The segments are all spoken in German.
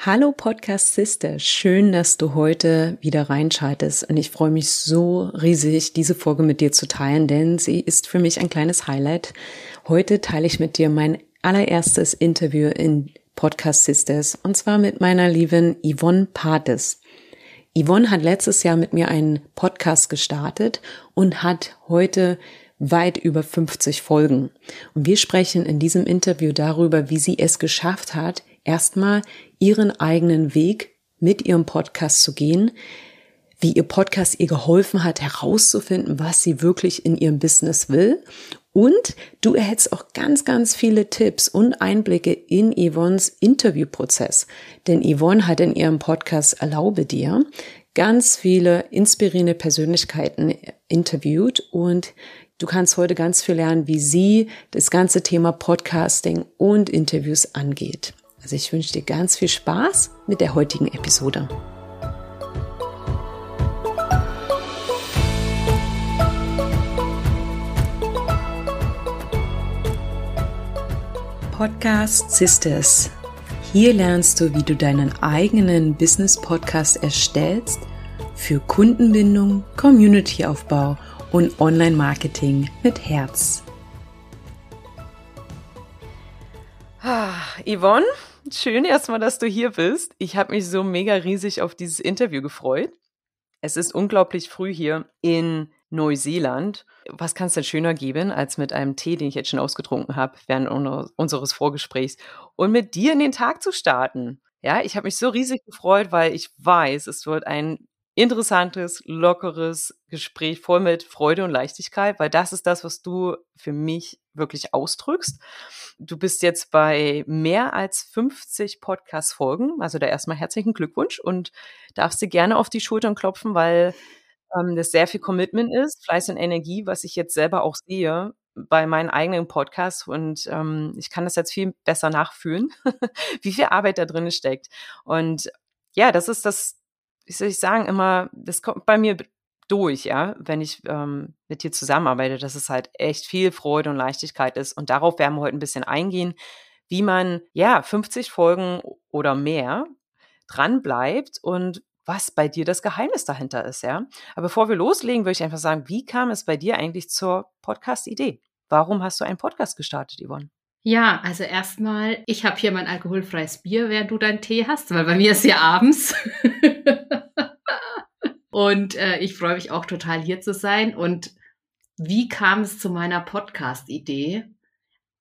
Hallo Podcast Sister, schön, dass du heute wieder reinschaltest und ich freue mich so riesig, diese Folge mit dir zu teilen, denn sie ist für mich ein kleines Highlight. Heute teile ich mit dir mein allererstes Interview in Podcast Sisters und zwar mit meiner lieben Yvonne Pates. Yvonne hat letztes Jahr mit mir einen Podcast gestartet und hat heute weit über 50 Folgen. Und wir sprechen in diesem Interview darüber, wie sie es geschafft hat, erstmal ihren eigenen Weg mit ihrem Podcast zu gehen, wie ihr Podcast ihr geholfen hat, herauszufinden, was sie wirklich in ihrem Business will. Und du erhältst auch ganz, ganz viele Tipps und Einblicke in Yvonnes Interviewprozess. Denn Yvonne hat in ihrem Podcast Erlaube dir ganz viele inspirierende Persönlichkeiten interviewt und du kannst heute ganz viel lernen, wie sie das ganze Thema Podcasting und Interviews angeht. Also ich wünsche dir ganz viel Spaß mit der heutigen Episode. Podcast Sisters. Hier lernst du, wie du deinen eigenen Business-Podcast erstellst für Kundenbindung, Community-Aufbau und Online-Marketing mit Herz. Yvonne, Schön erstmal, dass du hier bist. Ich habe mich so mega riesig auf dieses Interview gefreut. Es ist unglaublich früh hier in Neuseeland. Was kann es denn schöner geben, als mit einem Tee, den ich jetzt schon ausgetrunken habe, während unseres Vorgesprächs und mit dir in den Tag zu starten? Ja, ich habe mich so riesig gefreut, weil ich weiß, es wird ein interessantes, lockeres Gespräch voll mit Freude und Leichtigkeit, weil das ist das, was du für mich wirklich ausdrückst. Du bist jetzt bei mehr als 50 Podcast-Folgen, also da erstmal herzlichen Glückwunsch und darfst dir gerne auf die Schultern klopfen, weil ähm, das sehr viel Commitment ist, Fleiß und Energie, was ich jetzt selber auch sehe bei meinen eigenen Podcasts und ähm, ich kann das jetzt viel besser nachfühlen, wie viel Arbeit da drin steckt. Und ja, das ist das, wie soll ich sagen, immer, das kommt bei mir durch, ja, wenn ich ähm, mit dir zusammenarbeite, dass es halt echt viel Freude und Leichtigkeit ist. Und darauf werden wir heute ein bisschen eingehen, wie man, ja, 50 Folgen oder mehr dran bleibt und was bei dir das Geheimnis dahinter ist, ja. Aber bevor wir loslegen, würde ich einfach sagen, wie kam es bei dir eigentlich zur Podcast-Idee? Warum hast du einen Podcast gestartet, Yvonne? Ja, also erstmal, ich habe hier mein alkoholfreies Bier, während du deinen Tee hast, weil bei mir ist ja abends. Und äh, ich freue mich auch total hier zu sein. Und wie kam es zu meiner Podcast-Idee?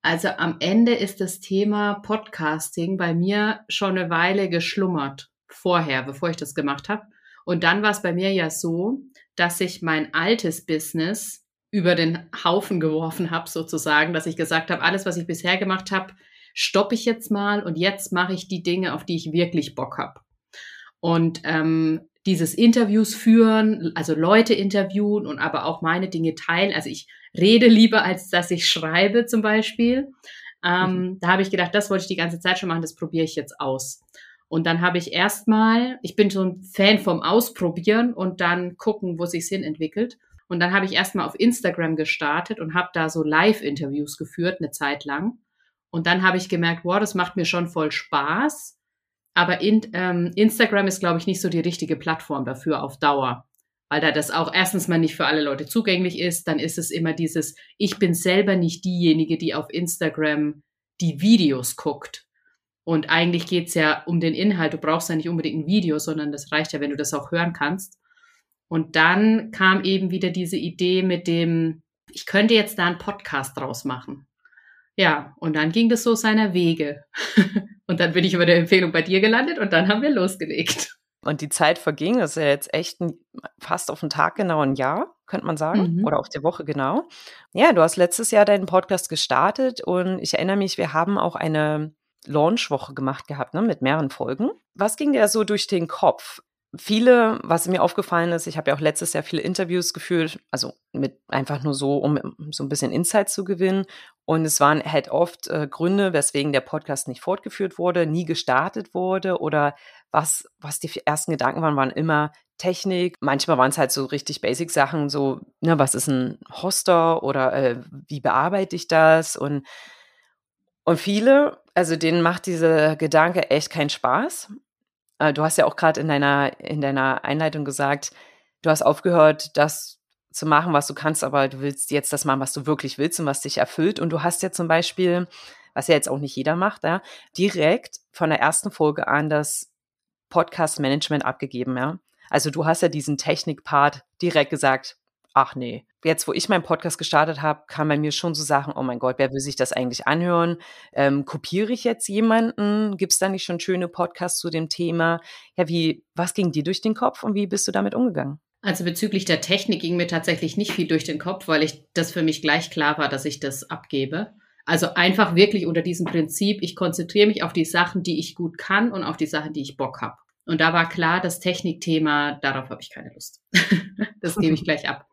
Also am Ende ist das Thema Podcasting bei mir schon eine Weile geschlummert vorher, bevor ich das gemacht habe. Und dann war es bei mir ja so, dass ich mein altes Business über den Haufen geworfen habe, sozusagen, dass ich gesagt habe, alles, was ich bisher gemacht habe, stoppe ich jetzt mal und jetzt mache ich die Dinge, auf die ich wirklich Bock habe. Und ähm, dieses Interviews führen, also Leute interviewen und aber auch meine Dinge teilen. Also ich rede lieber, als dass ich schreibe zum Beispiel. Ähm, mhm. Da habe ich gedacht, das wollte ich die ganze Zeit schon machen, das probiere ich jetzt aus. Und dann habe ich erstmal, ich bin so ein Fan vom Ausprobieren und dann gucken, wo sich's hin entwickelt. Und dann habe ich erstmal auf Instagram gestartet und habe da so Live-Interviews geführt, eine Zeit lang. Und dann habe ich gemerkt, wow, das macht mir schon voll Spaß. Aber in, ähm, Instagram ist, glaube ich, nicht so die richtige Plattform dafür auf Dauer. Weil da das auch erstens mal nicht für alle Leute zugänglich ist. Dann ist es immer dieses, ich bin selber nicht diejenige, die auf Instagram die Videos guckt. Und eigentlich geht's ja um den Inhalt. Du brauchst ja nicht unbedingt ein Video, sondern das reicht ja, wenn du das auch hören kannst. Und dann kam eben wieder diese Idee mit dem, ich könnte jetzt da einen Podcast draus machen. Ja, und dann ging das so seiner Wege. und dann bin ich über der Empfehlung bei dir gelandet und dann haben wir losgelegt. Und die Zeit verging, das ist ja jetzt echt ein, fast auf den Tag genau ein Jahr, könnte man sagen, mhm. oder auf die Woche genau. Ja, du hast letztes Jahr deinen Podcast gestartet und ich erinnere mich, wir haben auch eine Launchwoche gemacht gehabt, ne, mit mehreren Folgen. Was ging dir so durch den Kopf? Viele, was mir aufgefallen ist, ich habe ja auch letztes Jahr viele Interviews geführt, also mit einfach nur so, um so ein bisschen Insight zu gewinnen. Und es waren halt oft äh, Gründe, weswegen der Podcast nicht fortgeführt wurde, nie gestartet wurde oder was, was die ersten Gedanken waren, waren immer Technik. Manchmal waren es halt so richtig Basic Sachen, so, ne, was ist ein Hoster oder äh, wie bearbeite ich das? Und, und viele, also denen macht dieser Gedanke echt keinen Spaß du hast ja auch gerade in deiner, in deiner Einleitung gesagt, du hast aufgehört, das zu machen, was du kannst, aber du willst jetzt das machen, was du wirklich willst und was dich erfüllt. Und du hast ja zum Beispiel, was ja jetzt auch nicht jeder macht, ja, direkt von der ersten Folge an das Podcast-Management abgegeben, ja. Also du hast ja diesen Technik-Part direkt gesagt, ach nee. Jetzt, wo ich meinen Podcast gestartet habe, kam bei mir schon so Sachen, oh mein Gott, wer will sich das eigentlich anhören? Ähm, kopiere ich jetzt jemanden? Gibt es da nicht schon schöne Podcasts zu dem Thema? Ja, wie, was ging dir durch den Kopf und wie bist du damit umgegangen? Also bezüglich der Technik ging mir tatsächlich nicht viel durch den Kopf, weil ich das für mich gleich klar war, dass ich das abgebe. Also einfach wirklich unter diesem Prinzip, ich konzentriere mich auf die Sachen, die ich gut kann und auf die Sachen, die ich Bock habe. Und da war klar, das Technikthema, darauf habe ich keine Lust. das gebe ich gleich ab.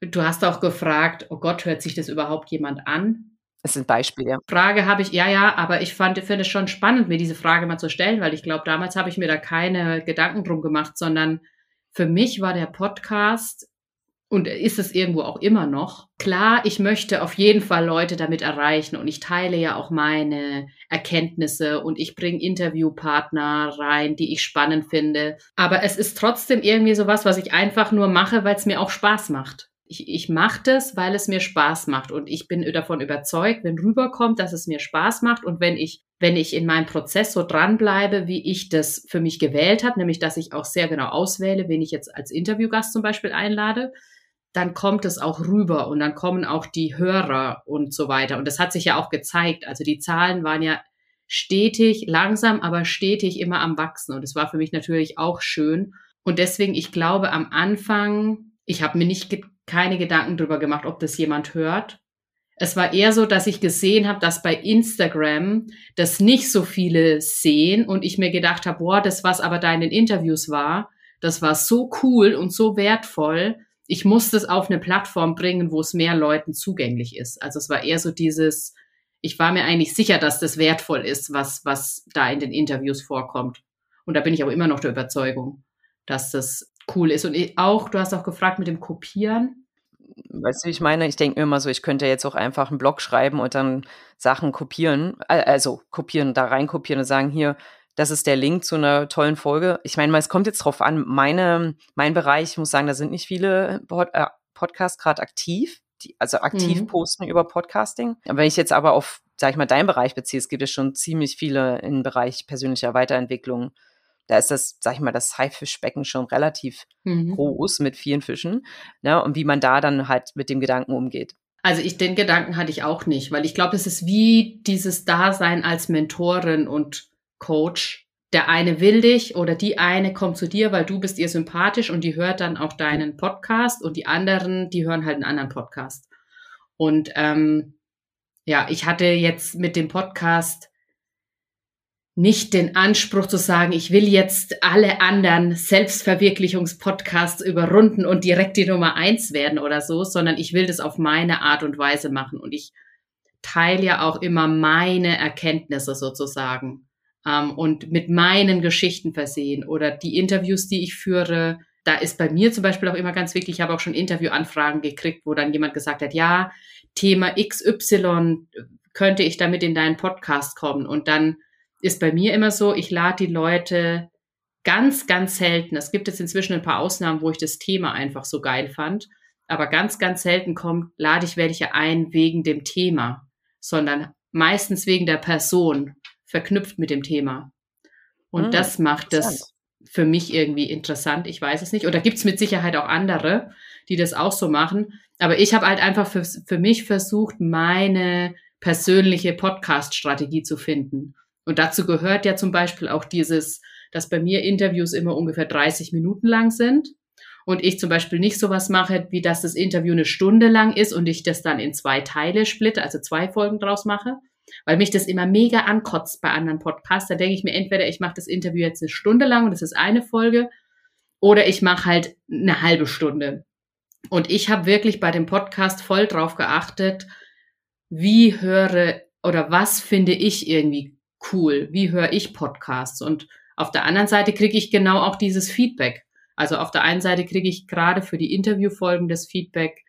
Du hast auch gefragt, oh Gott, hört sich das überhaupt jemand an? Das sind Beispiele. Frage habe ich, ja, ja, aber ich fand, finde es schon spannend, mir diese Frage mal zu stellen, weil ich glaube, damals habe ich mir da keine Gedanken drum gemacht, sondern für mich war der Podcast und ist es irgendwo auch immer noch. Klar, ich möchte auf jeden Fall Leute damit erreichen und ich teile ja auch meine Erkenntnisse und ich bringe Interviewpartner rein, die ich spannend finde. Aber es ist trotzdem irgendwie sowas, was ich einfach nur mache, weil es mir auch Spaß macht. Ich, ich mache das, weil es mir Spaß macht und ich bin davon überzeugt, wenn rüberkommt, dass es mir Spaß macht und wenn ich wenn ich in meinem Prozess so dranbleibe, wie ich das für mich gewählt habe, nämlich dass ich auch sehr genau auswähle, wen ich jetzt als Interviewgast zum Beispiel einlade, dann kommt es auch rüber und dann kommen auch die Hörer und so weiter. Und das hat sich ja auch gezeigt. Also die Zahlen waren ja stetig, langsam, aber stetig immer am Wachsen. Und es war für mich natürlich auch schön. Und deswegen, ich glaube, am Anfang, ich habe mir nicht keine Gedanken darüber gemacht, ob das jemand hört. Es war eher so, dass ich gesehen habe, dass bei Instagram das nicht so viele sehen und ich mir gedacht habe, boah, das, was aber da in den Interviews war, das war so cool und so wertvoll, ich musste es auf eine Plattform bringen, wo es mehr Leuten zugänglich ist. Also es war eher so dieses, ich war mir eigentlich sicher, dass das wertvoll ist, was, was da in den Interviews vorkommt. Und da bin ich aber immer noch der Überzeugung, dass das cool ist. Und auch, du hast auch gefragt mit dem Kopieren. Weißt du, wie ich meine? Ich denke mir immer so, ich könnte jetzt auch einfach einen Blog schreiben und dann Sachen kopieren, also kopieren, da rein kopieren und sagen, hier, das ist der Link zu einer tollen Folge. Ich meine, es kommt jetzt drauf an, meine, mein Bereich, ich muss sagen, da sind nicht viele Pod, äh, Podcasts gerade aktiv, die, also aktiv mhm. posten über Podcasting. Wenn ich jetzt aber auf, sag ich mal, deinen Bereich beziehe, es gibt ja schon ziemlich viele im Bereich persönlicher Weiterentwicklung. Da ist das, sag ich mal, das Haifischbecken schon relativ mhm. groß mit vielen Fischen. Ne? Und wie man da dann halt mit dem Gedanken umgeht. Also ich den Gedanken hatte ich auch nicht, weil ich glaube, es ist wie dieses Dasein als Mentorin und Coach. Der eine will dich oder die eine kommt zu dir, weil du bist ihr sympathisch und die hört dann auch deinen Podcast und die anderen, die hören halt einen anderen Podcast. Und ähm, ja, ich hatte jetzt mit dem Podcast nicht den Anspruch zu sagen, ich will jetzt alle anderen Selbstverwirklichungspodcasts überrunden und direkt die Nummer eins werden oder so, sondern ich will das auf meine Art und Weise machen. Und ich teile ja auch immer meine Erkenntnisse sozusagen ähm, und mit meinen Geschichten versehen oder die Interviews, die ich führe. Da ist bei mir zum Beispiel auch immer ganz wichtig, ich habe auch schon Interviewanfragen gekriegt, wo dann jemand gesagt hat, ja, Thema XY könnte ich damit in deinen Podcast kommen. Und dann ist bei mir immer so, ich lade die Leute ganz, ganz selten. Es gibt jetzt inzwischen ein paar Ausnahmen, wo ich das Thema einfach so geil fand. Aber ganz, ganz selten kommt, lade ich welche ein wegen dem Thema, sondern meistens wegen der Person verknüpft mit dem Thema. Und hm, das macht das für mich irgendwie interessant. Ich weiß es nicht. Oder gibt es mit Sicherheit auch andere, die das auch so machen. Aber ich habe halt einfach für, für mich versucht, meine persönliche Podcast-Strategie zu finden. Und dazu gehört ja zum Beispiel auch dieses, dass bei mir Interviews immer ungefähr 30 Minuten lang sind. Und ich zum Beispiel nicht sowas mache, wie dass das Interview eine Stunde lang ist und ich das dann in zwei Teile splitte, also zwei Folgen draus mache, weil mich das immer mega ankotzt bei anderen Podcasts. Da denke ich mir entweder, ich mache das Interview jetzt eine Stunde lang und das ist eine Folge, oder ich mache halt eine halbe Stunde. Und ich habe wirklich bei dem Podcast voll drauf geachtet, wie höre oder was finde ich irgendwie cool, wie höre ich Podcasts. Und auf der anderen Seite kriege ich genau auch dieses Feedback. Also auf der einen Seite kriege ich gerade für die Interviewfolgen das Feedback,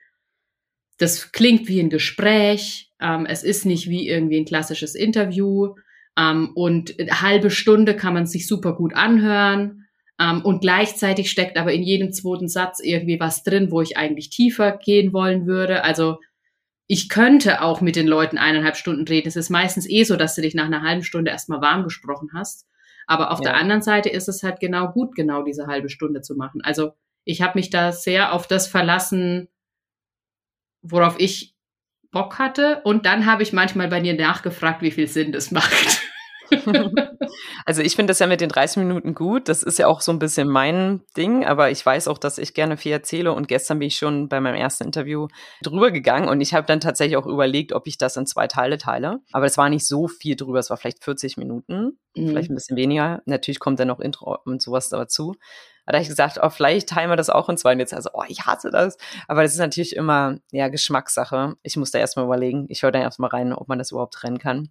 das klingt wie ein Gespräch, ähm, es ist nicht wie irgendwie ein klassisches Interview. Ähm, und halbe Stunde kann man sich super gut anhören. Ähm, und gleichzeitig steckt aber in jedem zweiten Satz irgendwie was drin, wo ich eigentlich tiefer gehen wollen würde. Also ich könnte auch mit den Leuten eineinhalb Stunden reden. Es ist meistens eh so, dass du dich nach einer halben Stunde erstmal warm gesprochen hast. Aber auf ja. der anderen Seite ist es halt genau gut, genau diese halbe Stunde zu machen. Also ich habe mich da sehr auf das verlassen, worauf ich Bock hatte. Und dann habe ich manchmal bei dir nachgefragt, wie viel Sinn das macht. Also ich finde das ja mit den 30 Minuten gut. Das ist ja auch so ein bisschen mein Ding, aber ich weiß auch, dass ich gerne viel erzähle und gestern bin ich schon bei meinem ersten Interview drüber gegangen und ich habe dann tatsächlich auch überlegt, ob ich das in zwei Teile teile. Aber es war nicht so viel drüber, es war vielleicht 40 Minuten, mhm. vielleicht ein bisschen weniger. Natürlich kommt dann noch Intro und sowas dazu. Da habe ich gesagt, oh, vielleicht teilen wir das auch in zwei. Und jetzt also, oh, ich hasse das. Aber das ist natürlich immer, ja, Geschmackssache. Ich muss da erstmal überlegen. Ich höre dann erstmal rein, ob man das überhaupt trennen kann.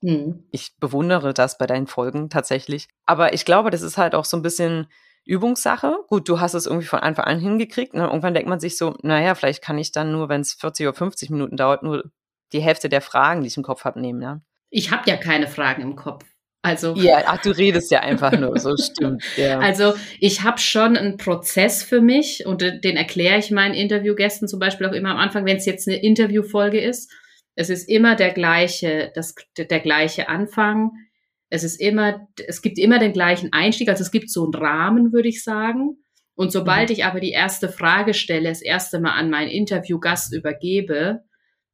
Mhm. Ich bewundere das bei deinen Folgen tatsächlich. Aber ich glaube, das ist halt auch so ein bisschen Übungssache. Gut, du hast es irgendwie von Anfang an hingekriegt. Und ne? irgendwann denkt man sich so, naja, vielleicht kann ich dann nur, wenn es 40 oder 50 Minuten dauert, nur die Hälfte der Fragen, die ich im Kopf habe, nehmen. Ja? Ich habe ja keine Fragen im Kopf. Also ja, ach, du redest ja einfach nur, so stimmt. Ja. Also ich habe schon einen Prozess für mich und den erkläre ich meinen Interviewgästen zum Beispiel auch immer am Anfang, wenn es jetzt eine Interviewfolge ist es ist immer der gleiche, das, der gleiche Anfang. Es ist immer, es gibt immer den gleichen Einstieg. Also es gibt so einen Rahmen, würde ich sagen. Und sobald mhm. ich aber die erste Frage stelle, das erste Mal an meinen Interviewgast übergebe,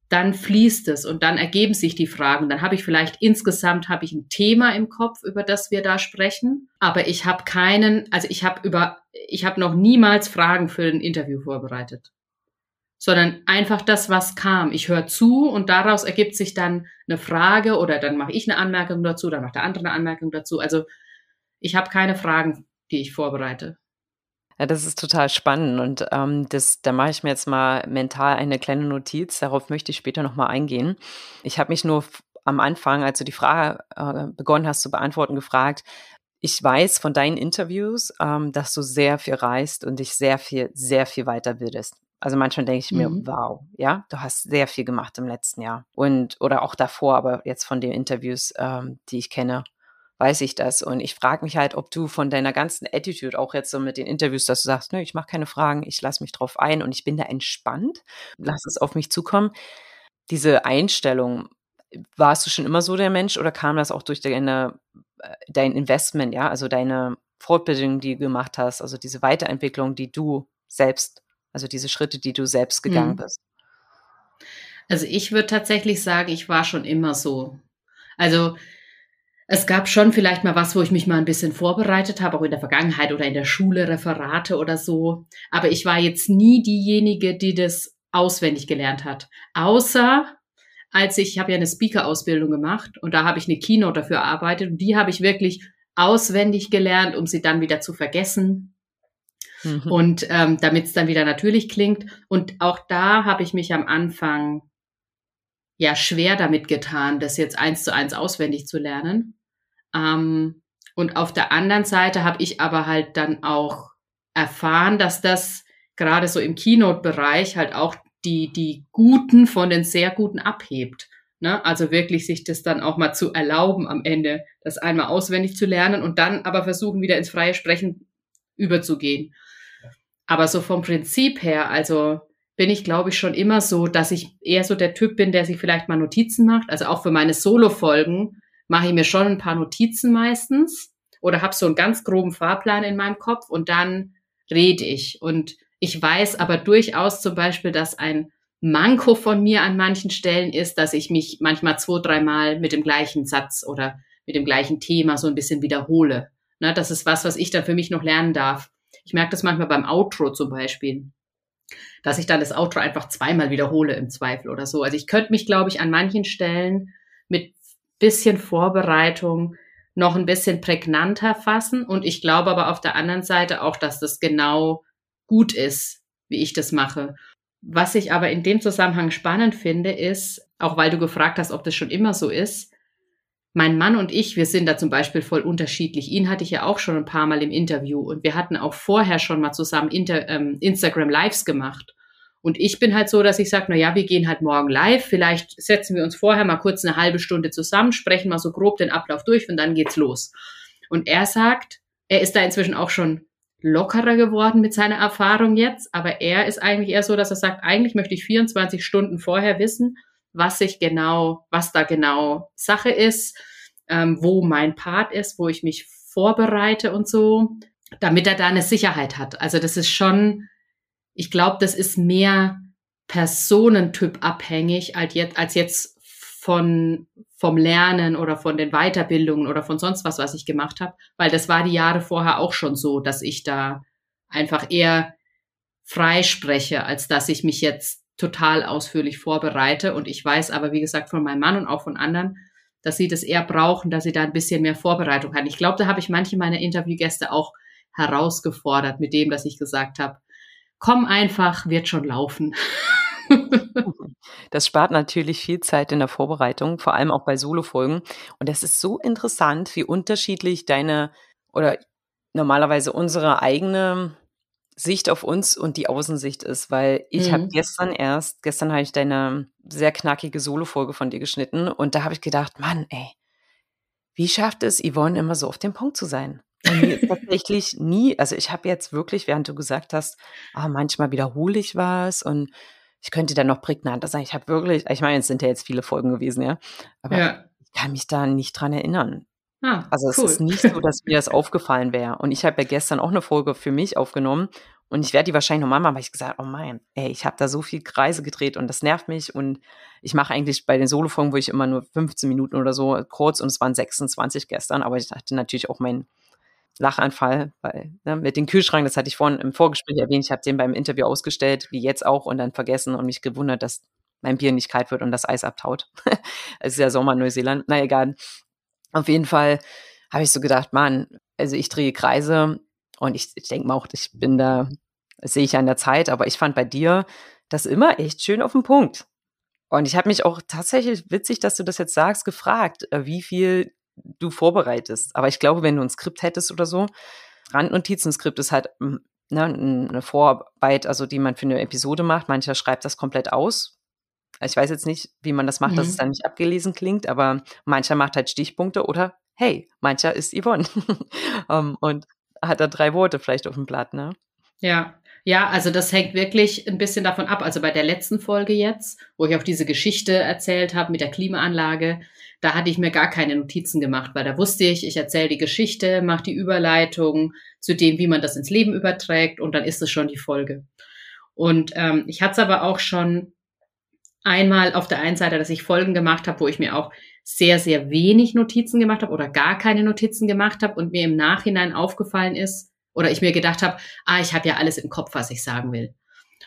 dann fließt es und dann ergeben sich die Fragen. Dann habe ich vielleicht insgesamt habe ich ein Thema im Kopf, über das wir da sprechen, aber ich habe keinen, also ich habe über, ich habe noch niemals Fragen für ein Interview vorbereitet sondern einfach das, was kam. Ich höre zu und daraus ergibt sich dann eine Frage oder dann mache ich eine Anmerkung dazu, dann macht der andere eine Anmerkung dazu. Also ich habe keine Fragen, die ich vorbereite. Ja, das ist total spannend und ähm, das, da mache ich mir jetzt mal mental eine kleine Notiz. Darauf möchte ich später nochmal eingehen. Ich habe mich nur am Anfang, als du die Frage äh, begonnen hast zu beantworten, gefragt, ich weiß von deinen Interviews, ähm, dass du sehr viel reist und dich sehr viel, sehr viel weiterbildest. Also manchmal denke ich mir, mhm. wow, ja, du hast sehr viel gemacht im letzten Jahr. Und, oder auch davor, aber jetzt von den Interviews, ähm, die ich kenne, weiß ich das. Und ich frage mich halt, ob du von deiner ganzen Attitude, auch jetzt so mit den Interviews, dass du sagst, nö, ich mache keine Fragen, ich lasse mich drauf ein und ich bin da entspannt, lass es auf mich zukommen. Diese Einstellung, warst du schon immer so der Mensch oder kam das auch durch deine, äh, dein Investment, ja, also deine Fortbildung, die du gemacht hast, also diese Weiterentwicklung, die du selbst also diese Schritte, die du selbst gegangen mhm. bist. Also ich würde tatsächlich sagen, ich war schon immer so. Also es gab schon vielleicht mal was, wo ich mich mal ein bisschen vorbereitet habe, auch in der Vergangenheit oder in der Schule, Referate oder so. Aber ich war jetzt nie diejenige, die das auswendig gelernt hat. Außer als ich, ich habe ja eine Speaker-Ausbildung gemacht und da habe ich eine Keynote dafür erarbeitet und die habe ich wirklich auswendig gelernt, um sie dann wieder zu vergessen Mhm. Und ähm, damit es dann wieder natürlich klingt. Und auch da habe ich mich am Anfang ja schwer damit getan, das jetzt eins zu eins auswendig zu lernen. Ähm, und auf der anderen Seite habe ich aber halt dann auch erfahren, dass das gerade so im Keynote-Bereich halt auch die, die Guten von den sehr Guten abhebt. Ne? Also wirklich sich das dann auch mal zu erlauben, am Ende das einmal auswendig zu lernen und dann aber versuchen, wieder ins freie Sprechen überzugehen. Aber so vom Prinzip her, also bin ich, glaube ich, schon immer so, dass ich eher so der Typ bin, der sich vielleicht mal Notizen macht. Also auch für meine Solo-Folgen mache ich mir schon ein paar Notizen meistens oder habe so einen ganz groben Fahrplan in meinem Kopf und dann rede ich. Und ich weiß aber durchaus zum Beispiel, dass ein Manko von mir an manchen Stellen ist, dass ich mich manchmal zwei, dreimal mit dem gleichen Satz oder mit dem gleichen Thema so ein bisschen wiederhole. Ne, das ist was, was ich dann für mich noch lernen darf. Ich merke das manchmal beim Outro zum Beispiel, dass ich dann das Outro einfach zweimal wiederhole im Zweifel oder so. Also ich könnte mich, glaube ich, an manchen Stellen mit bisschen Vorbereitung noch ein bisschen prägnanter fassen. Und ich glaube aber auf der anderen Seite auch, dass das genau gut ist, wie ich das mache. Was ich aber in dem Zusammenhang spannend finde, ist, auch weil du gefragt hast, ob das schon immer so ist, mein Mann und ich, wir sind da zum Beispiel voll unterschiedlich. Ihn hatte ich ja auch schon ein paar Mal im Interview und wir hatten auch vorher schon mal zusammen Inter, ähm, Instagram Lives gemacht. Und ich bin halt so, dass ich sage, na ja, wir gehen halt morgen live. Vielleicht setzen wir uns vorher mal kurz eine halbe Stunde zusammen, sprechen mal so grob den Ablauf durch und dann geht's los. Und er sagt, er ist da inzwischen auch schon lockerer geworden mit seiner Erfahrung jetzt, aber er ist eigentlich eher so, dass er sagt, eigentlich möchte ich 24 Stunden vorher wissen, was ich genau, was da genau Sache ist, ähm, wo mein Part ist, wo ich mich vorbereite und so, damit er da eine Sicherheit hat. Also das ist schon, ich glaube, das ist mehr Personentyp abhängig als jetzt, als jetzt von, vom Lernen oder von den Weiterbildungen oder von sonst was, was ich gemacht habe, weil das war die Jahre vorher auch schon so, dass ich da einfach eher frei spreche, als dass ich mich jetzt total ausführlich vorbereite. Und ich weiß aber, wie gesagt, von meinem Mann und auch von anderen, dass sie das eher brauchen, dass sie da ein bisschen mehr Vorbereitung haben. Ich glaube, da habe ich manche meiner Interviewgäste auch herausgefordert mit dem, dass ich gesagt habe, komm einfach, wird schon laufen. Das spart natürlich viel Zeit in der Vorbereitung, vor allem auch bei Solo-Folgen. Und es ist so interessant, wie unterschiedlich deine oder normalerweise unsere eigene Sicht auf uns und die Außensicht ist, weil ich mhm. habe gestern erst, gestern habe ich deine sehr knackige Solo-Folge von dir geschnitten und da habe ich gedacht, Mann, ey, wie schafft es Yvonne immer so auf dem Punkt zu sein? Tatsächlich nie, also ich habe jetzt wirklich, während du gesagt hast, ah, manchmal wiederhole ich was und ich könnte dann noch prägnanter sein. Ich habe wirklich, ich meine, es sind ja jetzt viele Folgen gewesen, ja, aber ja. ich kann mich da nicht dran erinnern. Ah, also es cool. ist nicht so, dass mir das aufgefallen wäre. Und ich habe ja gestern auch eine Folge für mich aufgenommen und ich werde die wahrscheinlich nochmal machen, weil ich gesagt, oh mein, ey, ich habe da so viel Kreise gedreht und das nervt mich. Und ich mache eigentlich bei den Solofolgen, wo ich immer nur 15 Minuten oder so kurz und es waren 26 gestern, aber ich hatte natürlich auch meinen Lachanfall, weil ne, mit dem Kühlschrank, das hatte ich vorhin im Vorgespräch erwähnt, ich habe den beim Interview ausgestellt, wie jetzt auch, und dann vergessen und mich gewundert, dass mein Bier nicht kalt wird und das Eis abtaut. es ist ja Sommer in Neuseeland. Na egal. Auf jeden Fall habe ich so gedacht, Mann, also ich drehe Kreise und ich, ich denke mal auch, ich bin da, das sehe ich an der Zeit, aber ich fand bei dir das immer echt schön auf den Punkt. Und ich habe mich auch tatsächlich, witzig, dass du das jetzt sagst, gefragt, äh, wie viel du vorbereitest. Aber ich glaube, wenn du ein Skript hättest oder so, Randnotizen-Skript ist halt hm, ne, eine Vorarbeit, also die man für eine Episode macht. Mancher schreibt das komplett aus. Ich weiß jetzt nicht, wie man das macht, mhm. dass es dann nicht abgelesen klingt, aber mancher macht halt Stichpunkte oder hey, mancher ist Yvonne. um, und hat er drei Worte vielleicht auf dem Blatt, ne? Ja. Ja, also das hängt wirklich ein bisschen davon ab. Also bei der letzten Folge jetzt, wo ich auch diese Geschichte erzählt habe mit der Klimaanlage, da hatte ich mir gar keine Notizen gemacht, weil da wusste ich, ich erzähle die Geschichte, mache die Überleitung zu dem, wie man das ins Leben überträgt und dann ist es schon die Folge. Und ähm, ich hatte es aber auch schon einmal auf der einen Seite, dass ich Folgen gemacht habe, wo ich mir auch sehr, sehr wenig Notizen gemacht habe oder gar keine Notizen gemacht habe und mir im Nachhinein aufgefallen ist oder ich mir gedacht habe, ah, ich habe ja alles im Kopf, was ich sagen will.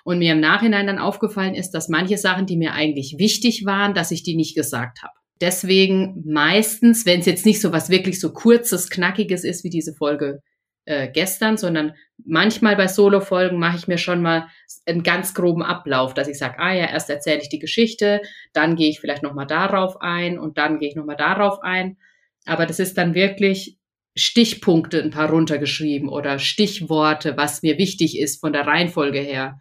Und mir im Nachhinein dann aufgefallen ist, dass manche Sachen, die mir eigentlich wichtig waren, dass ich die nicht gesagt habe. Deswegen meistens, wenn es jetzt nicht so was wirklich so kurzes, knackiges ist wie diese Folge äh, gestern, sondern manchmal bei Solo-Folgen mache ich mir schon mal einen ganz groben Ablauf, dass ich sage, ah ja, erst erzähle ich die Geschichte, dann gehe ich vielleicht nochmal darauf ein und dann gehe ich nochmal darauf ein. Aber das ist dann wirklich Stichpunkte ein paar runtergeschrieben oder Stichworte, was mir wichtig ist von der Reihenfolge her.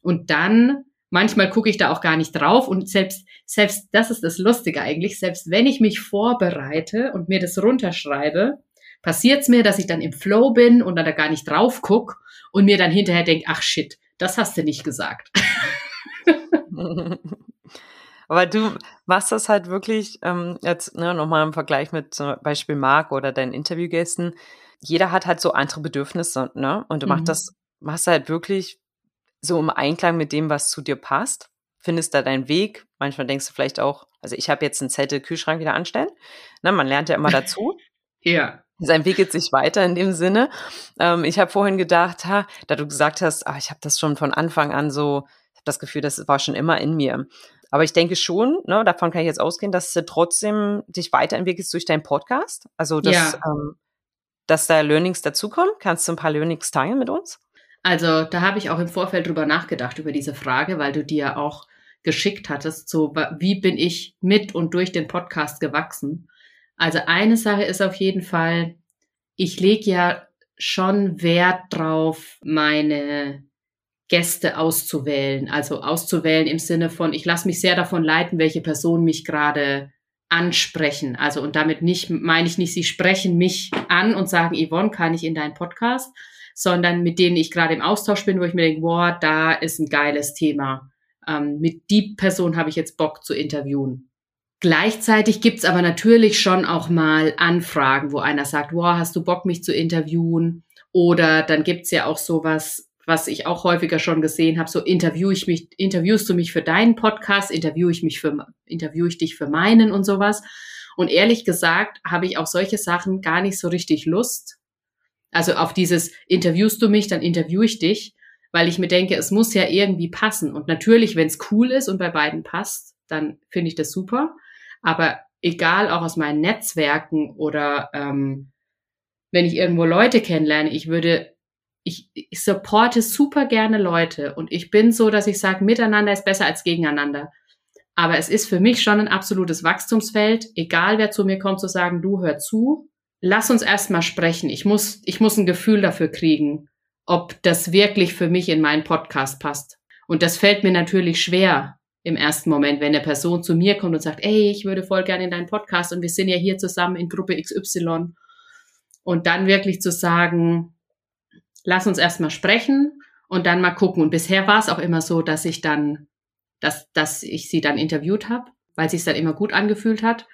Und dann, manchmal gucke ich da auch gar nicht drauf und selbst, selbst, das ist das Lustige eigentlich, selbst wenn ich mich vorbereite und mir das runterschreibe, passiert es mir, dass ich dann im Flow bin und dann da gar nicht drauf guck und mir dann hinterher denke, ach shit, das hast du nicht gesagt. Aber du machst das halt wirklich, ähm, jetzt ne, nochmal im Vergleich mit zum Beispiel Marc oder deinen Interviewgästen. Jeder hat halt so andere Bedürfnisse, ne? Und du mhm. machst das, machst halt wirklich so im Einklang mit dem, was zu dir passt. Findest da deinen Weg. Manchmal denkst du vielleicht auch, also ich habe jetzt einen Zettel Kühlschrank wieder anstellen. Ne, man lernt ja immer dazu. ja sein Weg geht sich weiter in dem Sinne. Ähm, ich habe vorhin gedacht, ha, da du gesagt hast, ah, ich habe das schon von Anfang an so, ich habe das Gefühl, das war schon immer in mir. Aber ich denke schon, ne, davon kann ich jetzt ausgehen, dass du trotzdem dich weiterentwickelst durch deinen Podcast. Also dass, ja. ähm, dass da Learnings dazukommen. Kannst du ein paar Learnings teilen mit uns? Also da habe ich auch im Vorfeld drüber nachgedacht, über diese Frage, weil du dir auch geschickt hattest, so wie bin ich mit und durch den Podcast gewachsen. Also eine Sache ist auf jeden Fall, ich lege ja schon Wert drauf, meine Gäste auszuwählen. Also auszuwählen im Sinne von, ich lasse mich sehr davon leiten, welche Personen mich gerade ansprechen. Also und damit nicht meine ich nicht, sie sprechen mich an und sagen, Yvonne, kann ich in deinen Podcast, sondern mit denen ich gerade im Austausch bin, wo ich mir denke, boah, da ist ein geiles Thema. Ähm, mit die Person habe ich jetzt Bock zu interviewen. Gleichzeitig gibt's aber natürlich schon auch mal Anfragen, wo einer sagt, boah, hast du Bock, mich zu interviewen? Oder dann gibt's ja auch sowas, was ich auch häufiger schon gesehen habe, so interview ich mich, interviewst du mich für deinen Podcast, interview ich mich für, interview ich dich für meinen und sowas. Und ehrlich gesagt habe ich auf solche Sachen gar nicht so richtig Lust. Also auf dieses interviewst du mich, dann interview ich dich, weil ich mir denke, es muss ja irgendwie passen. Und natürlich, wenn es cool ist und bei beiden passt, dann finde ich das super. Aber egal, auch aus meinen Netzwerken oder ähm, wenn ich irgendwo Leute kennenlerne, ich würde ich, ich supporte super gerne Leute und ich bin so, dass ich sage, miteinander ist besser als gegeneinander. Aber es ist für mich schon ein absolutes Wachstumsfeld, egal wer zu mir kommt, zu sagen, du hör zu, lass uns erstmal sprechen. Ich muss, ich muss ein Gefühl dafür kriegen, ob das wirklich für mich in meinen Podcast passt. Und das fällt mir natürlich schwer im ersten Moment, wenn eine Person zu mir kommt und sagt, ey, ich würde voll gerne in deinen Podcast und wir sind ja hier zusammen in Gruppe XY. Und dann wirklich zu sagen, lass uns erstmal sprechen und dann mal gucken. Und bisher war es auch immer so, dass ich dann, dass, dass ich sie dann interviewt habe, weil sie es dann immer gut angefühlt hat.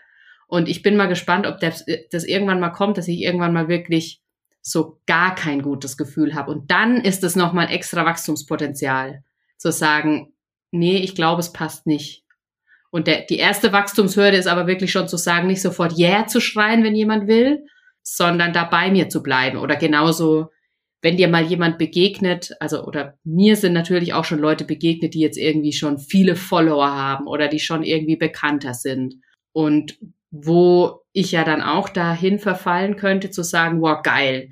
Und ich bin mal gespannt, ob das, das irgendwann mal kommt, dass ich irgendwann mal wirklich so gar kein gutes Gefühl habe. Und dann ist es nochmal extra Wachstumspotenzial, zu sagen, nee, ich glaube, es passt nicht. Und der, die erste Wachstumshürde ist aber wirklich schon zu sagen, nicht sofort Yeah zu schreien, wenn jemand will, sondern da bei mir zu bleiben. Oder genauso wenn dir mal jemand begegnet, also oder mir sind natürlich auch schon Leute begegnet, die jetzt irgendwie schon viele Follower haben oder die schon irgendwie bekannter sind und wo ich ja dann auch dahin verfallen könnte zu sagen, wow, geil,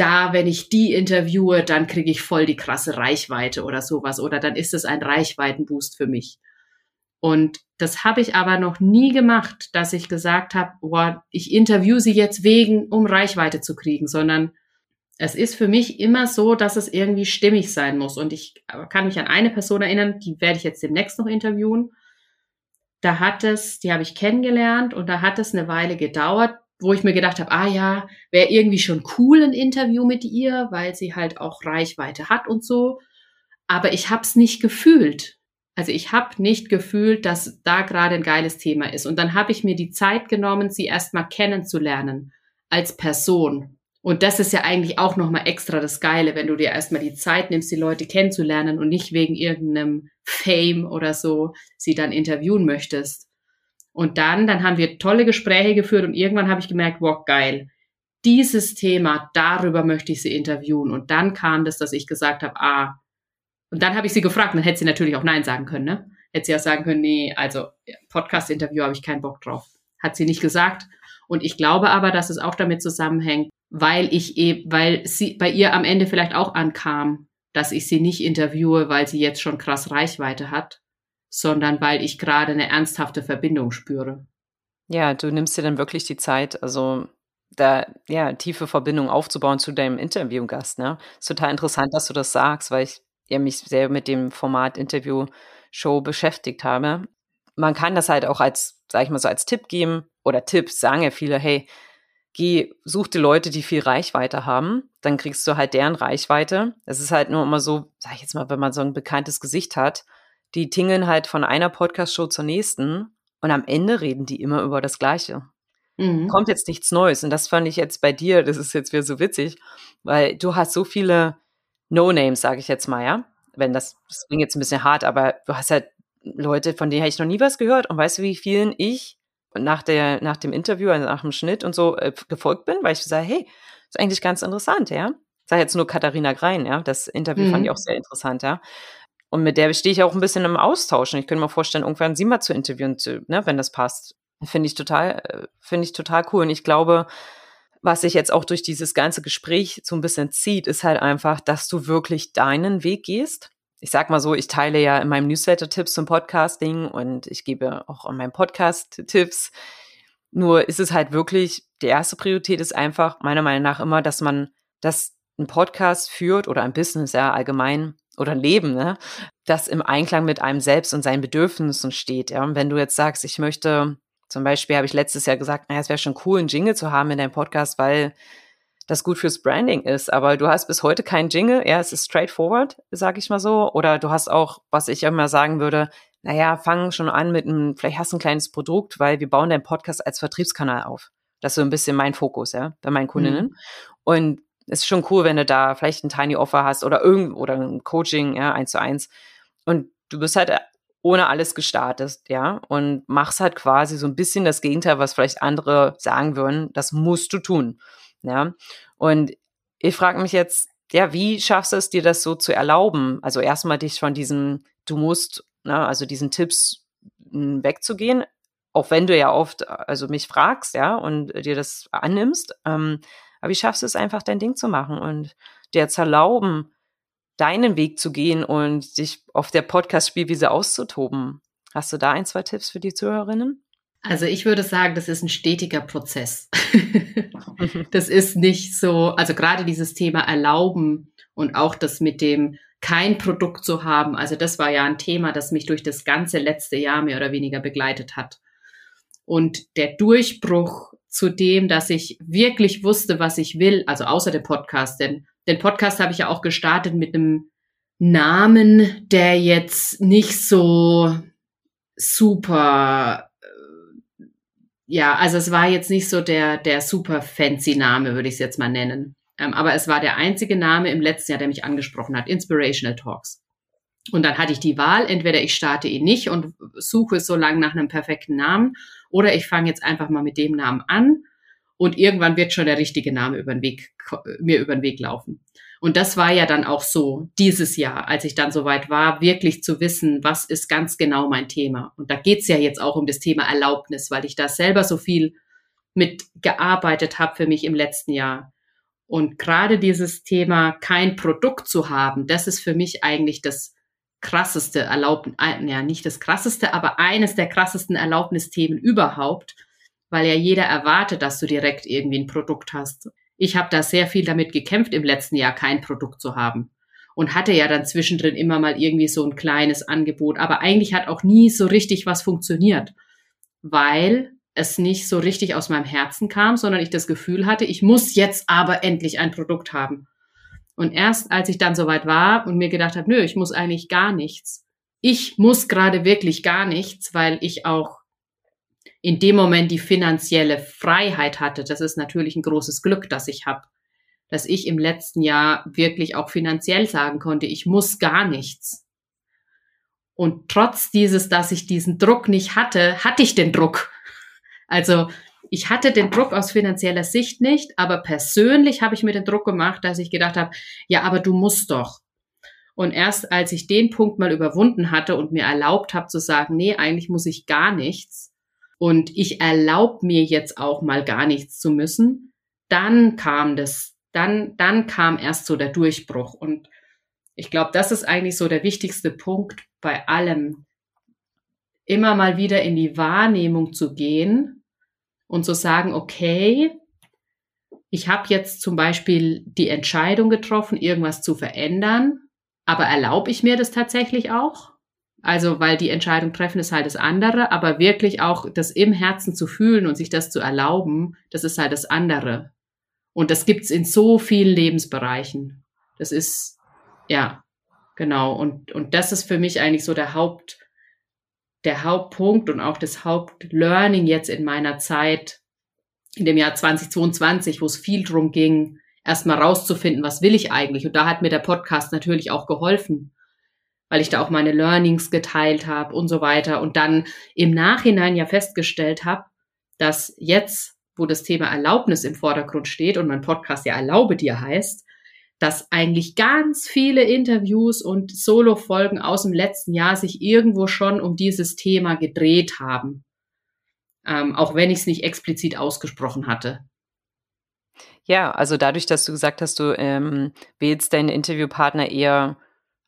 da, wenn ich die interviewe, dann kriege ich voll die krasse Reichweite oder sowas oder dann ist es ein Reichweitenboost für mich. Und das habe ich aber noch nie gemacht, dass ich gesagt habe, wow, ich interview sie jetzt wegen, um Reichweite zu kriegen, sondern es ist für mich immer so, dass es irgendwie stimmig sein muss. Und ich kann mich an eine Person erinnern, die werde ich jetzt demnächst noch interviewen. Da hat es, die habe ich kennengelernt und da hat es eine Weile gedauert, wo ich mir gedacht habe, ah ja, wäre irgendwie schon cool ein Interview mit ihr, weil sie halt auch Reichweite hat und so. Aber ich habe es nicht gefühlt. Also ich habe nicht gefühlt, dass da gerade ein geiles Thema ist. Und dann habe ich mir die Zeit genommen, sie erstmal kennenzulernen als Person und das ist ja eigentlich auch nochmal extra das Geile, wenn du dir erstmal die Zeit nimmst, die Leute kennenzulernen und nicht wegen irgendeinem Fame oder so sie dann interviewen möchtest. Und dann, dann haben wir tolle Gespräche geführt und irgendwann habe ich gemerkt, wow, geil. Dieses Thema, darüber möchte ich sie interviewen. Und dann kam das, dass ich gesagt habe, ah, und dann habe ich sie gefragt, dann hätte sie natürlich auch Nein sagen können, ne? Hätte sie ja sagen können, nee, also Podcast-Interview habe ich keinen Bock drauf. Hat sie nicht gesagt. Und ich glaube aber, dass es auch damit zusammenhängt, weil ich eben, weil sie bei ihr am Ende vielleicht auch ankam, dass ich sie nicht interviewe, weil sie jetzt schon krass Reichweite hat, sondern weil ich gerade eine ernsthafte Verbindung spüre. Ja, du nimmst dir dann wirklich die Zeit, also da ja tiefe Verbindung aufzubauen zu deinem Interviewgast. Ne, ist total interessant, dass du das sagst, weil ich ja mich sehr mit dem Format Interview-Show beschäftigt habe. Man kann das halt auch als, sag ich mal so, als Tipp geben oder Tipps sagen ja viele, hey, geh, such die Leute, die viel Reichweite haben, dann kriegst du halt deren Reichweite. Es ist halt nur immer so, sag ich jetzt mal, wenn man so ein bekanntes Gesicht hat, die tingeln halt von einer Podcast-Show zur nächsten und am Ende reden die immer über das Gleiche. Mhm. Kommt jetzt nichts Neues. Und das fand ich jetzt bei dir, das ist jetzt wieder so witzig, weil du hast so viele No-Names, sage ich jetzt mal, ja. Wenn das, das klingt jetzt ein bisschen hart, aber du hast halt Leute, von denen habe ich noch nie was gehört. Und weißt du, wie vielen ich nach, der, nach dem Interview, also nach dem Schnitt und so äh, gefolgt bin, weil ich sage, hey, ist eigentlich ganz interessant, ja. Ich sage jetzt nur Katharina Grein, ja. Das Interview mhm. fand ich mhm. auch sehr interessant, ja. Und mit der stehe ich auch ein bisschen im Austausch. Und ich könnte mir vorstellen, irgendwann sie mal zu interviewen, zu, ne, wenn das passt. Finde ich total, äh, finde ich total cool. Und ich glaube, was sich jetzt auch durch dieses ganze Gespräch so ein bisschen zieht, ist halt einfach, dass du wirklich deinen Weg gehst ich sag mal so, ich teile ja in meinem Newsletter Tipps zum Podcasting und ich gebe auch an meinem Podcast Tipps. Nur ist es halt wirklich, die erste Priorität ist einfach meiner Meinung nach immer, dass man, dass ein Podcast führt oder ein Business ja allgemein oder Leben, ne, das im Einklang mit einem selbst und seinen Bedürfnissen steht. Ja? Und wenn du jetzt sagst, ich möchte, zum Beispiel habe ich letztes Jahr gesagt, naja, es wäre schon cool, einen Jingle zu haben in deinem Podcast, weil das gut fürs Branding ist, aber du hast bis heute keinen Jingle. Ja, es ist straightforward, sag ich mal so. Oder du hast auch, was ich immer sagen würde, naja, fang schon an mit einem, vielleicht hast du ein kleines Produkt, weil wir bauen deinen Podcast als Vertriebskanal auf. Das ist so ein bisschen mein Fokus, ja, bei meinen Kundinnen. Mhm. Und ist schon cool, wenn du da vielleicht ein Tiny Offer hast oder irgend oder ein Coaching, ja, eins zu eins. Und du bist halt ohne alles gestartet, ja, und machst halt quasi so ein bisschen das Gegenteil, was vielleicht andere sagen würden, das musst du tun. Ja. Und ich frage mich jetzt, ja, wie schaffst du es dir das so zu erlauben? Also erstmal dich von diesem, du musst, ne, also diesen Tipps hm, wegzugehen, auch wenn du ja oft, also mich fragst, ja, und dir das annimmst. Ähm, aber wie schaffst du es einfach, dein Ding zu machen und dir zu erlauben, deinen Weg zu gehen und dich auf der Podcast-Spielwiese auszutoben? Hast du da ein, zwei Tipps für die Zuhörerinnen? Also ich würde sagen, das ist ein stetiger Prozess. das ist nicht so, also gerade dieses Thema Erlauben und auch das mit dem kein Produkt zu haben. Also das war ja ein Thema, das mich durch das ganze letzte Jahr mehr oder weniger begleitet hat. Und der Durchbruch zu dem, dass ich wirklich wusste, was ich will, also außer dem Podcast, denn den Podcast habe ich ja auch gestartet mit einem Namen, der jetzt nicht so super ja, also es war jetzt nicht so der, der super fancy Name, würde ich es jetzt mal nennen. Ähm, aber es war der einzige Name im letzten Jahr, der mich angesprochen hat, Inspirational Talks. Und dann hatte ich die Wahl, entweder ich starte ihn nicht und suche so lange nach einem perfekten Namen, oder ich fange jetzt einfach mal mit dem Namen an und irgendwann wird schon der richtige Name über den Weg, mir über den Weg laufen. Und das war ja dann auch so dieses Jahr, als ich dann soweit war, wirklich zu wissen, was ist ganz genau mein Thema. Und da geht's ja jetzt auch um das Thema Erlaubnis, weil ich da selber so viel mit gearbeitet habe für mich im letzten Jahr. Und gerade dieses Thema, kein Produkt zu haben, das ist für mich eigentlich das krasseste Erlaubnis, ja nicht das krasseste, aber eines der krassesten Erlaubnisthemen überhaupt, weil ja jeder erwartet, dass du direkt irgendwie ein Produkt hast ich habe da sehr viel damit gekämpft, im letzten Jahr kein Produkt zu haben. Und hatte ja dann zwischendrin immer mal irgendwie so ein kleines Angebot. Aber eigentlich hat auch nie so richtig was funktioniert, weil es nicht so richtig aus meinem Herzen kam, sondern ich das Gefühl hatte, ich muss jetzt aber endlich ein Produkt haben. Und erst als ich dann soweit war und mir gedacht habe, nö, ich muss eigentlich gar nichts. Ich muss gerade wirklich gar nichts, weil ich auch in dem Moment die finanzielle Freiheit hatte. Das ist natürlich ein großes Glück, das ich habe, dass ich im letzten Jahr wirklich auch finanziell sagen konnte, ich muss gar nichts. Und trotz dieses, dass ich diesen Druck nicht hatte, hatte ich den Druck. Also ich hatte den Druck aus finanzieller Sicht nicht, aber persönlich habe ich mir den Druck gemacht, dass ich gedacht habe, ja, aber du musst doch. Und erst als ich den Punkt mal überwunden hatte und mir erlaubt habe zu sagen, nee, eigentlich muss ich gar nichts, und ich erlaube mir jetzt auch mal gar nichts zu müssen, dann kam das, dann, dann kam erst so der Durchbruch. Und ich glaube, das ist eigentlich so der wichtigste Punkt bei allem. Immer mal wieder in die Wahrnehmung zu gehen und zu sagen, okay, ich habe jetzt zum Beispiel die Entscheidung getroffen, irgendwas zu verändern, aber erlaube ich mir das tatsächlich auch? Also, weil die Entscheidung treffen ist halt das andere, aber wirklich auch das im Herzen zu fühlen und sich das zu erlauben, das ist halt das andere. Und das gibt's in so vielen Lebensbereichen. Das ist, ja, genau. Und, und das ist für mich eigentlich so der Haupt, der Hauptpunkt und auch das Hauptlearning jetzt in meiner Zeit, in dem Jahr 2022, wo es viel drum ging, erstmal rauszufinden, was will ich eigentlich? Und da hat mir der Podcast natürlich auch geholfen weil ich da auch meine Learnings geteilt habe und so weiter. Und dann im Nachhinein ja festgestellt habe, dass jetzt, wo das Thema Erlaubnis im Vordergrund steht und mein Podcast ja Erlaube dir heißt, dass eigentlich ganz viele Interviews und Solo-Folgen aus dem letzten Jahr sich irgendwo schon um dieses Thema gedreht haben. Ähm, auch wenn ich es nicht explizit ausgesprochen hatte. Ja, also dadurch, dass du gesagt hast, du ähm, wählst deinen Interviewpartner eher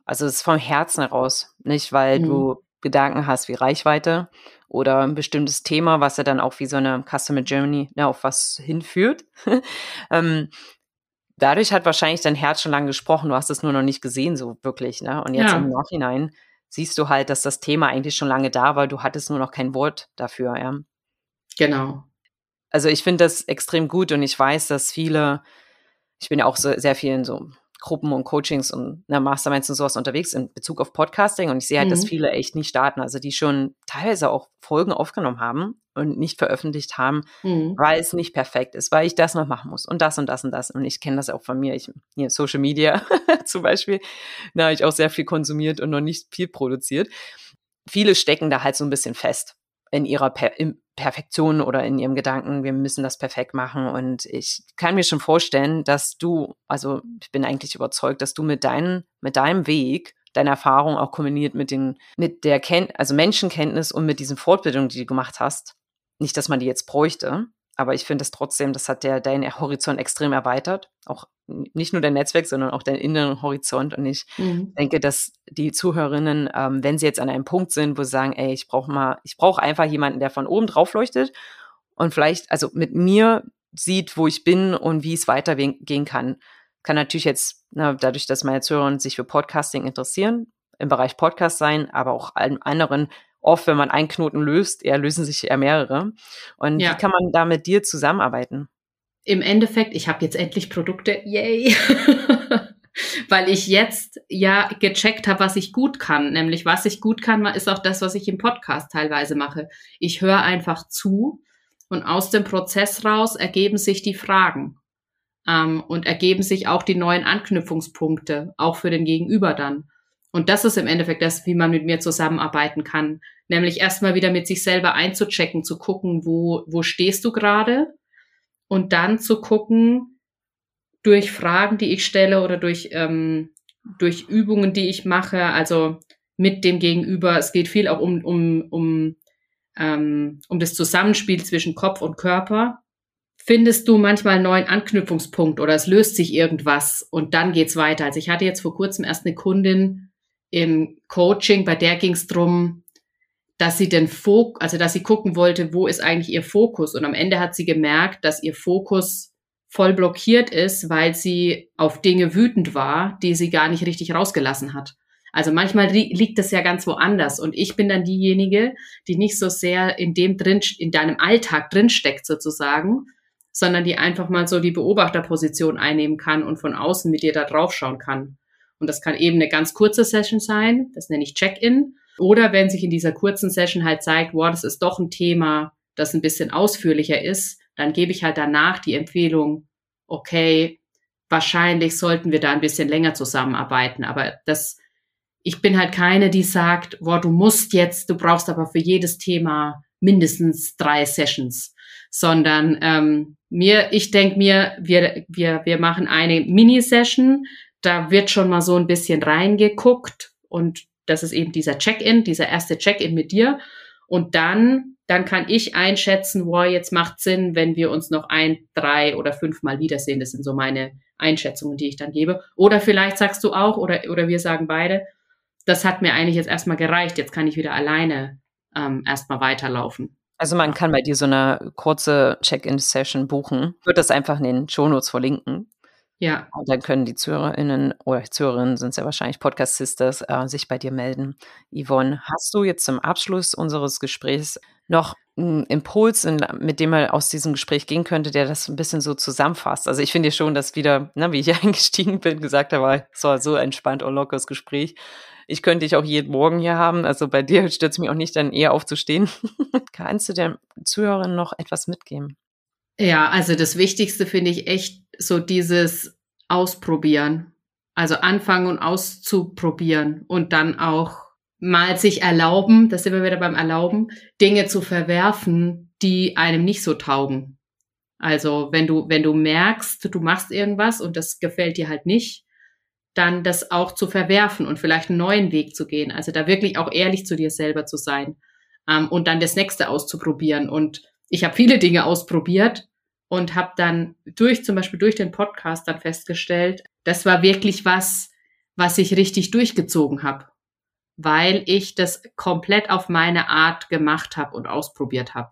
also es ist vom Herzen heraus, nicht weil mhm. du Gedanken hast wie Reichweite oder ein bestimmtes Thema, was ja dann auch wie so eine Customer Germany ne, auf was hinführt. ähm, dadurch hat wahrscheinlich dein Herz schon lange gesprochen. Du hast es nur noch nicht gesehen, so wirklich. Ne? Und jetzt ja. im Nachhinein siehst du halt, dass das Thema eigentlich schon lange da war. Du hattest nur noch kein Wort dafür. Ja? Genau. Also ich finde das extrem gut und ich weiß, dass viele, ich bin ja auch so, sehr viel in so Gruppen und Coachings und na, Masterminds und sowas unterwegs in Bezug auf Podcasting und ich sehe halt, mhm. dass viele echt nicht starten, also die schon teilweise auch Folgen aufgenommen haben und nicht veröffentlicht haben, mhm. weil es nicht perfekt ist, weil ich das noch machen muss und das und das und das und ich kenne das auch von mir, ich hier Social Media zum Beispiel, da habe ich auch sehr viel konsumiert und noch nicht viel produziert. Viele stecken da halt so ein bisschen fest in ihrer per Perfektion oder in ihrem Gedanken, wir müssen das perfekt machen. Und ich kann mir schon vorstellen, dass du, also ich bin eigentlich überzeugt, dass du mit deinem, mit deinem Weg, deiner Erfahrung auch kombiniert mit den, mit der Ken also Menschenkenntnis und mit diesen Fortbildungen, die du gemacht hast. Nicht, dass man die jetzt bräuchte, aber ich finde es trotzdem, das hat der deinen Horizont extrem erweitert. Auch nicht nur dein Netzwerk, sondern auch deinen inneren Horizont. Und ich mhm. denke, dass die Zuhörerinnen, ähm, wenn sie jetzt an einem Punkt sind, wo sie sagen, ey, ich brauche mal, ich brauche einfach jemanden, der von oben drauf leuchtet und vielleicht, also mit mir sieht, wo ich bin und wie es weitergehen kann. Kann natürlich jetzt, na, dadurch, dass meine Zuhörer sich für Podcasting interessieren, im Bereich Podcast sein, aber auch allen anderen oft, wenn man einen Knoten löst, eher lösen sich eher mehrere. Und ja. wie kann man da mit dir zusammenarbeiten? Im Endeffekt, ich habe jetzt endlich Produkte, yay! Weil ich jetzt ja gecheckt habe, was ich gut kann. Nämlich, was ich gut kann, ist auch das, was ich im Podcast teilweise mache. Ich höre einfach zu und aus dem Prozess raus ergeben sich die Fragen. Ähm, und ergeben sich auch die neuen Anknüpfungspunkte, auch für den Gegenüber dann. Und das ist im Endeffekt das, wie man mit mir zusammenarbeiten kann. Nämlich erstmal wieder mit sich selber einzuchecken, zu gucken, wo, wo stehst du gerade? Und dann zu gucken, durch Fragen, die ich stelle oder durch, ähm, durch Übungen, die ich mache, also mit dem Gegenüber. Es geht viel auch um, um, um, ähm, um das Zusammenspiel zwischen Kopf und Körper. Findest du manchmal einen neuen Anknüpfungspunkt oder es löst sich irgendwas und dann geht's weiter. Also ich hatte jetzt vor kurzem erst eine Kundin, im Coaching, bei der ging es darum, dass sie den Fokus, also dass sie gucken wollte, wo ist eigentlich ihr Fokus. Und am Ende hat sie gemerkt, dass ihr Fokus voll blockiert ist, weil sie auf Dinge wütend war, die sie gar nicht richtig rausgelassen hat. Also manchmal li liegt das ja ganz woanders und ich bin dann diejenige, die nicht so sehr in dem drin, in deinem Alltag drinsteckt sozusagen, sondern die einfach mal so die Beobachterposition einnehmen kann und von außen mit dir da draufschauen kann. Und das kann eben eine ganz kurze Session sein, das nenne ich Check-in. Oder wenn sich in dieser kurzen Session halt zeigt, wow, das ist doch ein Thema, das ein bisschen ausführlicher ist, dann gebe ich halt danach die Empfehlung, okay, wahrscheinlich sollten wir da ein bisschen länger zusammenarbeiten. Aber das, ich bin halt keine, die sagt, wow, du musst jetzt, du brauchst aber für jedes Thema mindestens drei Sessions, sondern ähm, mir, ich denke mir, wir, wir, wir machen eine Mini-Session, da wird schon mal so ein bisschen reingeguckt und das ist eben dieser Check-in, dieser erste Check-in mit dir. Und dann, dann kann ich einschätzen, wow, jetzt macht Sinn, wenn wir uns noch ein, drei oder fünf Mal wiedersehen. Das sind so meine Einschätzungen, die ich dann gebe. Oder vielleicht sagst du auch, oder, oder wir sagen beide, das hat mir eigentlich jetzt erstmal gereicht. Jetzt kann ich wieder alleine ähm, erstmal weiterlaufen. Also man kann bei dir so eine kurze Check-in-Session buchen. Ich würde das einfach in den Shownotes verlinken. Ja. Und dann können die ZuhörerInnen oder Zuhörerinnen sind es ja wahrscheinlich Podcast Sisters, äh, sich bei dir melden. Yvonne, hast du jetzt zum Abschluss unseres Gesprächs noch einen Impuls, mit dem man aus diesem Gespräch gehen könnte, der das ein bisschen so zusammenfasst? Also ich finde schon, dass wieder, ne, wie ich eingestiegen bin, gesagt habe, es war so entspannt und lockeres Gespräch. Ich könnte dich auch jeden Morgen hier haben. Also bei dir stört es mich auch nicht, dann eher aufzustehen. Kannst du den Zuhörern noch etwas mitgeben? Ja, also das Wichtigste finde ich echt so dieses Ausprobieren. Also anfangen und auszuprobieren und dann auch mal sich erlauben, das sind wir wieder beim Erlauben, Dinge zu verwerfen, die einem nicht so taugen. Also wenn du, wenn du merkst, du machst irgendwas und das gefällt dir halt nicht, dann das auch zu verwerfen und vielleicht einen neuen Weg zu gehen. Also da wirklich auch ehrlich zu dir selber zu sein ähm, und dann das nächste auszuprobieren und ich habe viele Dinge ausprobiert und habe dann durch zum Beispiel durch den Podcast dann festgestellt, das war wirklich was, was ich richtig durchgezogen habe, weil ich das komplett auf meine Art gemacht habe und ausprobiert habe.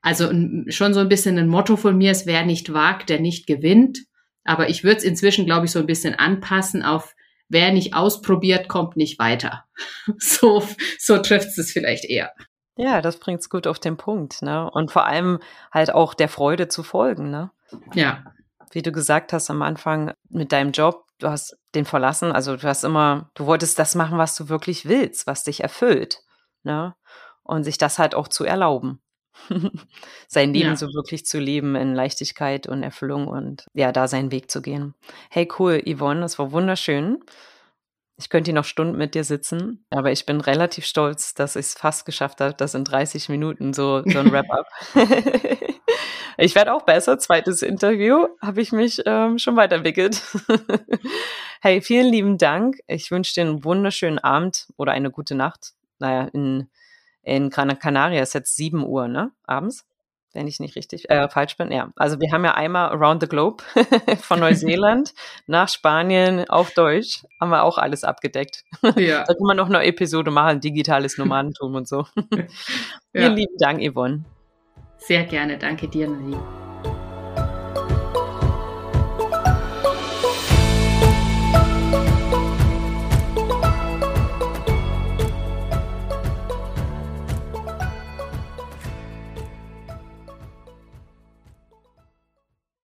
Also schon so ein bisschen ein Motto von mir, es wer nicht wagt, der nicht gewinnt. Aber ich würde es inzwischen, glaube ich, so ein bisschen anpassen auf, wer nicht ausprobiert, kommt nicht weiter. So, so trifft es vielleicht eher. Ja, das bringt es gut auf den Punkt, ne? Und vor allem halt auch der Freude zu folgen, ne? Ja. Wie du gesagt hast am Anfang mit deinem Job, du hast den verlassen, also du hast immer, du wolltest das machen, was du wirklich willst, was dich erfüllt, ne? Und sich das halt auch zu erlauben. sein Leben ja. so wirklich zu leben in Leichtigkeit und Erfüllung und ja, da seinen Weg zu gehen. Hey, cool, Yvonne, das war wunderschön. Ich könnte hier noch Stunden mit dir sitzen, aber ich bin relativ stolz, dass ich es fast geschafft habe, das in 30 Minuten so, so ein Wrap-up. ich werde auch besser. Zweites Interview habe ich mich ähm, schon weiterentwickelt. hey, vielen lieben Dank. Ich wünsche dir einen wunderschönen Abend oder eine gute Nacht. Naja, in in Gran Canaria ist jetzt 7 Uhr, ne? Abends, wenn ich nicht richtig äh, falsch bin. Ja, also wir haben ja einmal Around the Globe von Neuseeland nach Spanien auf Deutsch, haben wir auch alles abgedeckt. Ja. da kann man noch eine Episode machen, digitales Nomadentum und so. ja. Vielen lieben Dank, Yvonne. Sehr gerne, danke dir, Nadine.